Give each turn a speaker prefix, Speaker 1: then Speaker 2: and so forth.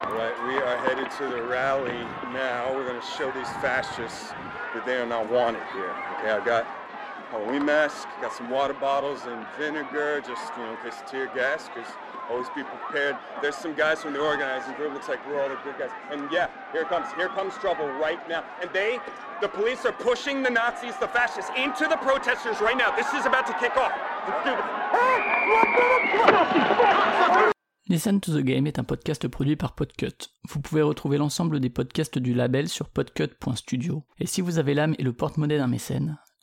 Speaker 1: All right, we are headed to the rally now. We're going to show these fascists that they are not wanted here. Okay, I got Halloween mask, got some water bottles and vinegar, just you know, in case of tear gas, because always be prepared. There's some guys from the organizing group. Looks like we're all the good guys. And yeah, here comes, here comes trouble right now. And they, the police are pushing the Nazis, the fascists, into the protesters right now. This is about to kick off.
Speaker 2: Listen to the Game est un podcast produit par Podcut. Vous pouvez retrouver l'ensemble des podcasts du label sur podcut.studio. Et si vous avez l'âme et le porte-monnaie d'un mécène,